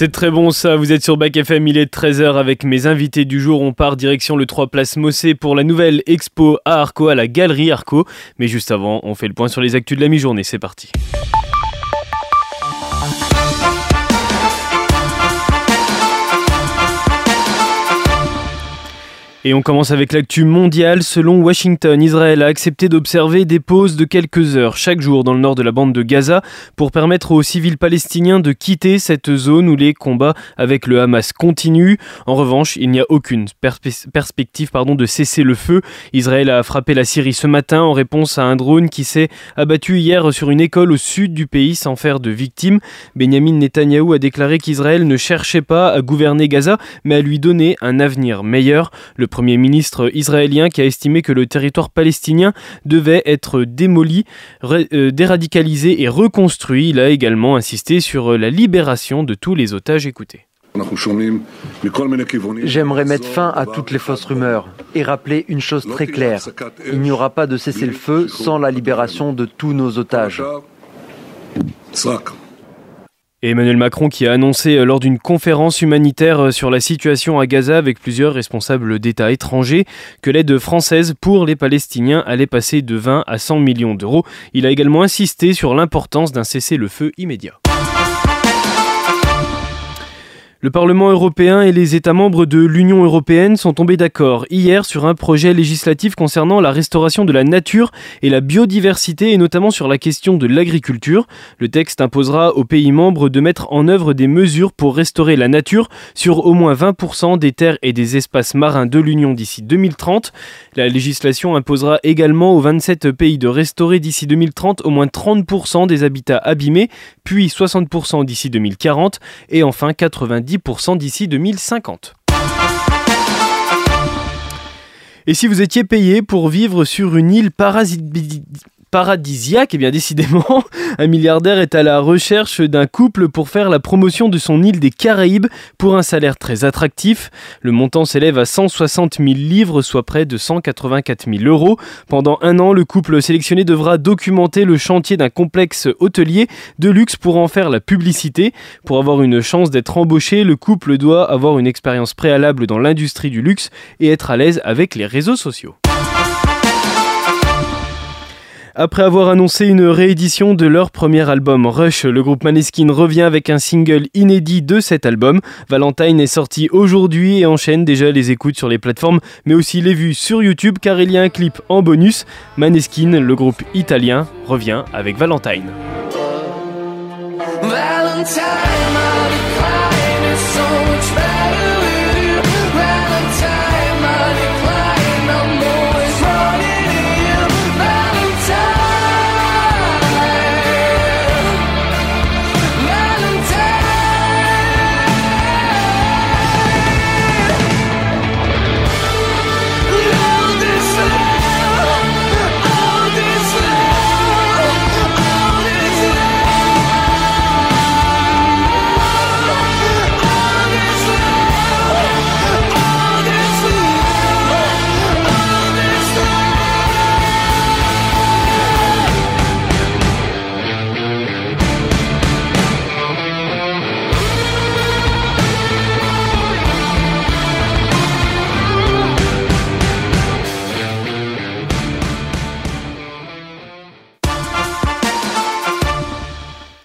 C'est très bon ça, vous êtes sur Bac FM, il est 13h avec mes invités du jour. On part direction le 3 Place Mossé pour la nouvelle expo à Arco, à la Galerie Arco. Mais juste avant, on fait le point sur les actus de la mi-journée, c'est parti. Et on commence avec l'actu mondiale. Selon Washington, Israël a accepté d'observer des pauses de quelques heures chaque jour dans le nord de la bande de Gaza pour permettre aux civils palestiniens de quitter cette zone où les combats avec le Hamas continuent. En revanche, il n'y a aucune perspective pardon, de cesser le feu. Israël a frappé la Syrie ce matin en réponse à un drone qui s'est abattu hier sur une école au sud du pays sans faire de victimes. Benjamin Netanyahou a déclaré qu'Israël ne cherchait pas à gouverner Gaza, mais à lui donner un avenir meilleur. Le Premier ministre israélien qui a estimé que le territoire palestinien devait être démoli, euh, déradicalisé et reconstruit. Il a également insisté sur la libération de tous les otages écoutés. J'aimerais mettre fin à toutes les fausses rumeurs et rappeler une chose très claire. Il n'y aura pas de cessez-le-feu sans la libération de tous nos otages. Emmanuel Macron qui a annoncé euh, lors d'une conférence humanitaire euh, sur la situation à Gaza avec plusieurs responsables d'États étrangers que l'aide française pour les Palestiniens allait passer de 20 à 100 millions d'euros. Il a également insisté sur l'importance d'un cessez-le-feu immédiat. Le Parlement européen et les États membres de l'Union européenne sont tombés d'accord hier sur un projet législatif concernant la restauration de la nature et la biodiversité et notamment sur la question de l'agriculture. Le texte imposera aux pays membres de mettre en œuvre des mesures pour restaurer la nature sur au moins 20% des terres et des espaces marins de l'Union d'ici 2030. La législation imposera également aux 27 pays de restaurer d'ici 2030 au moins 30% des habitats abîmés, puis 60% d'ici 2040 et enfin 90 10% d'ici 2050. Et si vous étiez payé pour vivre sur une île paradisiaque, paradisiaque, et eh bien décidément, un milliardaire est à la recherche d'un couple pour faire la promotion de son île des Caraïbes pour un salaire très attractif. Le montant s'élève à 160 000 livres, soit près de 184 000 euros. Pendant un an, le couple sélectionné devra documenter le chantier d'un complexe hôtelier de luxe pour en faire la publicité. Pour avoir une chance d'être embauché, le couple doit avoir une expérience préalable dans l'industrie du luxe et être à l'aise avec les réseaux sociaux. Après avoir annoncé une réédition de leur premier album Rush, le groupe Maneskin revient avec un single inédit de cet album. Valentine est sorti aujourd'hui et enchaîne déjà les écoutes sur les plateformes, mais aussi les vues sur YouTube car il y a un clip en bonus. Maneskin, le groupe italien, revient avec Valentine.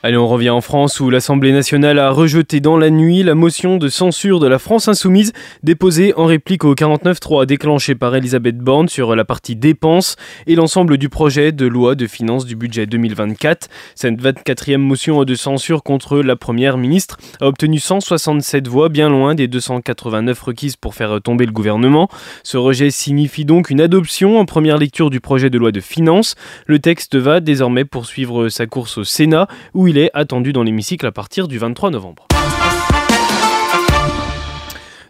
Allez, on revient en France où l'Assemblée nationale a rejeté dans la nuit la motion de censure de la France insoumise déposée en réplique au 49.3 déclenché par Elisabeth Borne sur la partie dépenses et l'ensemble du projet de loi de finances du budget 2024. Cette 24e motion de censure contre la première ministre a obtenu 167 voix, bien loin des 289 requises pour faire tomber le gouvernement. Ce rejet signifie donc une adoption en première lecture du projet de loi de finances. Le texte va désormais poursuivre sa course au Sénat où il il est attendu dans l'hémicycle à partir du 23 novembre.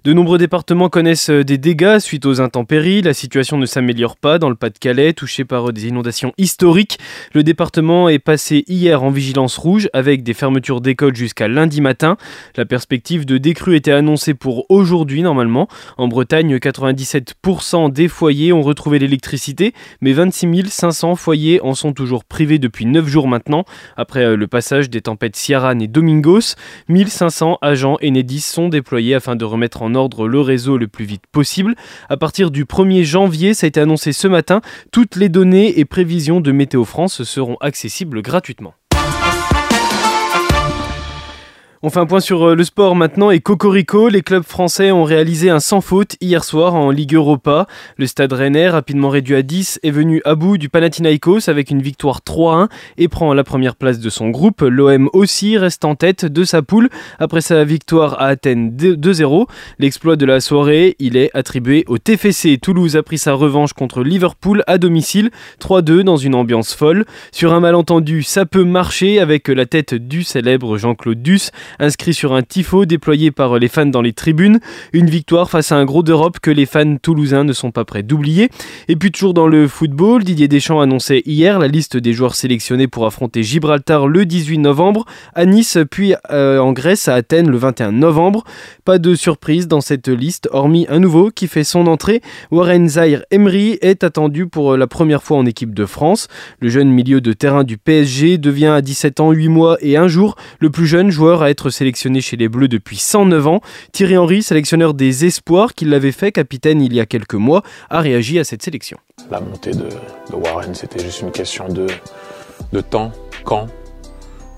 De nombreux départements connaissent des dégâts suite aux intempéries. La situation ne s'améliore pas dans le Pas-de-Calais, touché par des inondations historiques. Le département est passé hier en vigilance rouge avec des fermetures d'écoles jusqu'à lundi matin. La perspective de décrue était annoncée pour aujourd'hui normalement. En Bretagne, 97% des foyers ont retrouvé l'électricité, mais 26 500 foyers en sont toujours privés depuis 9 jours maintenant. Après euh, le passage des tempêtes Ciaran et Domingos, 1500 agents Enedis sont déployés afin de remettre en ordre le réseau le plus vite possible. À partir du 1er janvier, ça a été annoncé ce matin, toutes les données et prévisions de Météo France seront accessibles gratuitement. On fait un point sur euh, le sport maintenant et Cocorico, les clubs français ont réalisé un sans faute hier soir en Ligue Europa. Le stade rennais, rapidement réduit à 10, est venu à bout du Panathinaikos avec une victoire 3-1 et prend la première place de son groupe. L'OM aussi reste en tête de sa poule après sa victoire à Athènes 2-0. L'exploit de la soirée, il est attribué au TFC. Toulouse a pris sa revanche contre Liverpool à domicile, 3-2 dans une ambiance folle. Sur un malentendu, ça peut marcher avec la tête du célèbre Jean-Claude Duss inscrit sur un tifo déployé par les fans dans les tribunes. Une victoire face à un gros d'Europe que les fans toulousains ne sont pas prêts d'oublier. Et puis toujours dans le football, Didier Deschamps annonçait hier la liste des joueurs sélectionnés pour affronter Gibraltar le 18 novembre, à Nice puis euh, en Grèce à Athènes le 21 novembre. Pas de surprise dans cette liste, hormis un nouveau qui fait son entrée. Warren Zaire Emery est attendu pour la première fois en équipe de France. Le jeune milieu de terrain du PSG devient à 17 ans, 8 mois et un jour le plus jeune joueur à être sélectionné chez les Bleus depuis 109 ans. Thierry Henry, sélectionneur des Espoirs, qui l'avait fait capitaine il y a quelques mois, a réagi à cette sélection. La montée de, Warren, c'était juste une question de, de temps, quand.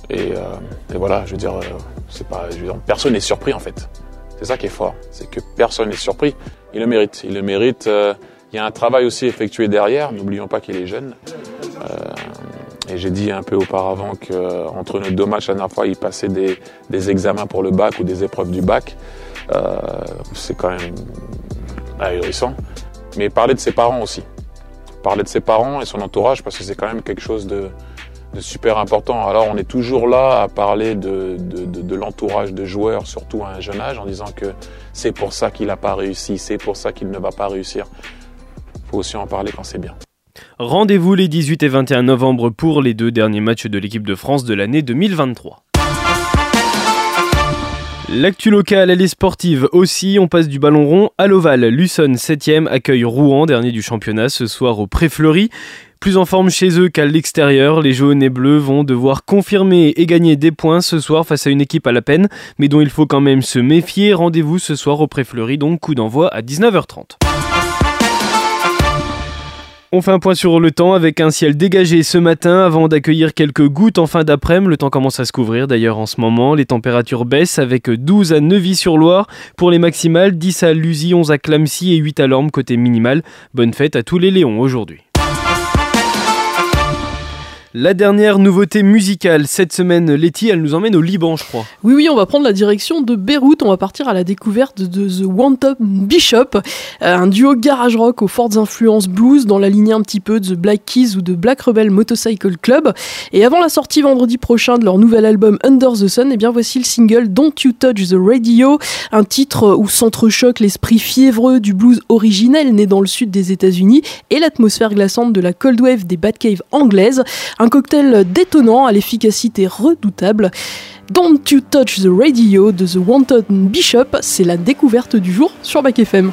Et, euh, voilà, je veux dire, euh, c'est pas, personne n'est surpris en fait. C'est ça qui est fort, c'est que personne n'est surpris. Il le mérite, il le mérite. Euh, il y a un travail aussi effectué derrière. N'oublions pas qu'il est jeune. Et j'ai dit un peu auparavant qu'entre nos deux matchs, la dernière fois, il passait des, des, examens pour le bac ou des épreuves du bac. Euh, c'est quand même ahurissant. Mais parler de ses parents aussi. Parler de ses parents et son entourage, parce que c'est quand même quelque chose de, de, super important. Alors on est toujours là à parler de, de, de l'entourage de joueurs, surtout à un jeune âge, en disant que c'est pour ça qu'il n'a pas réussi, c'est pour ça qu'il ne va pas réussir. Il faut aussi en parler quand c'est bien. Rendez-vous les 18 et 21 novembre pour les deux derniers matchs de l'équipe de France de l'année 2023. L'actu locale, elle est sportive aussi. On passe du ballon rond à l'Oval. Luçon 7ème accueille Rouen, dernier du championnat, ce soir au Pré-Fleury. Plus en forme chez eux qu'à l'extérieur, les jaunes et bleus vont devoir confirmer et gagner des points ce soir face à une équipe à la peine, mais dont il faut quand même se méfier. Rendez-vous ce soir au Pré-Fleury, donc coup d'envoi à 19h30. On fait un point sur le temps avec un ciel dégagé ce matin avant d'accueillir quelques gouttes en fin d'après-midi. Le temps commence à se couvrir d'ailleurs en ce moment. Les températures baissent avec 12 à Neuvy-sur-Loire pour les maximales, 10 à Lusy, 11 à Clamcy et 8 à Lorme côté minimal. Bonne fête à tous les Léons aujourd'hui. La dernière nouveauté musicale cette semaine, Letty, elle nous emmène au Liban, je crois. Oui, oui, on va prendre la direction de Beyrouth. On va partir à la découverte de The One Bishop, euh, un duo garage rock aux fortes influences blues dans la lignée un petit peu de The Black Keys ou de Black Rebel Motorcycle Club. Et avant la sortie vendredi prochain de leur nouvel album Under the Sun, eh bien voici le single Don't You Touch the Radio, un titre où s'entrechoque l'esprit fiévreux du blues originel né dans le sud des États-Unis et l'atmosphère glaçante de la cold wave des Batcave anglaises. Cocktail détonnant à l'efficacité redoutable. Don't You Touch the Radio de The Wanted Bishop, c'est la découverte du jour sur Bac FM.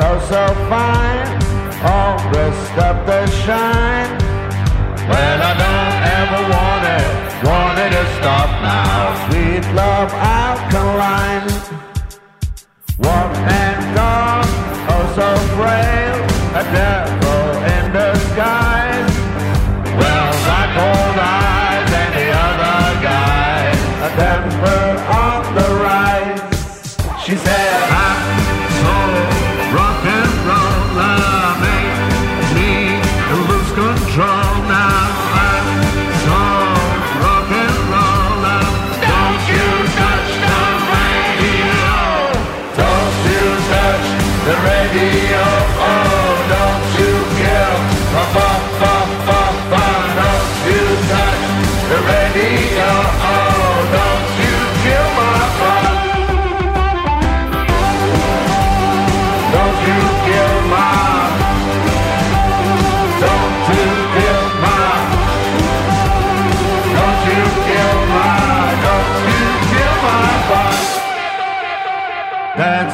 So fine, all dressed up to shine. Well, I don't ever want it, want it to stop now. Sweet love alkaline. Walk and gone, oh so frail, a devil in disguise. Well, the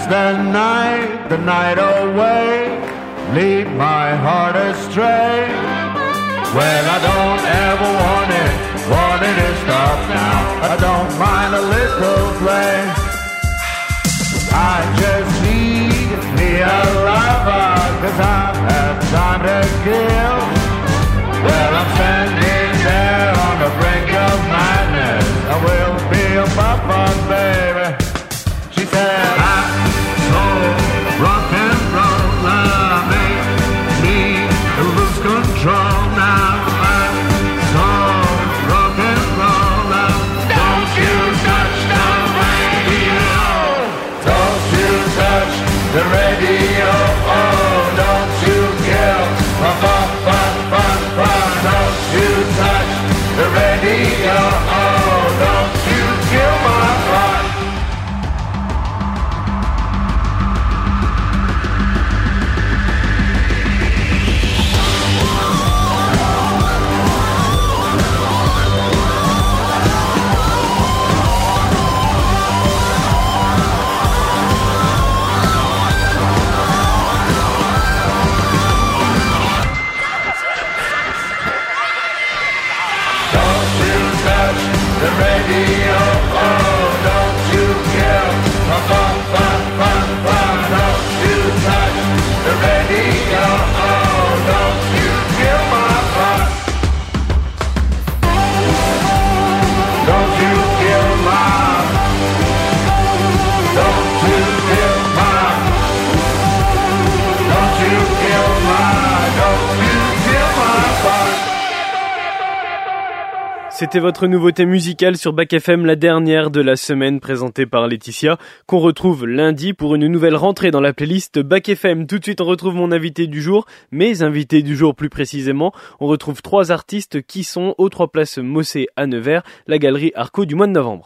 the night, the night away, lead my heart astray. Well, I don't ever want it, want it to stop now. I don't mind a little play. I the C'était votre nouveauté musicale sur Bac FM, la dernière de la semaine présentée par Laetitia, qu'on retrouve lundi pour une nouvelle rentrée dans la playlist Bac FM. Tout de suite, on retrouve mon invité du jour, mes invités du jour plus précisément. On retrouve trois artistes qui sont aux trois places Mossé à Nevers, la galerie Arco du mois de novembre.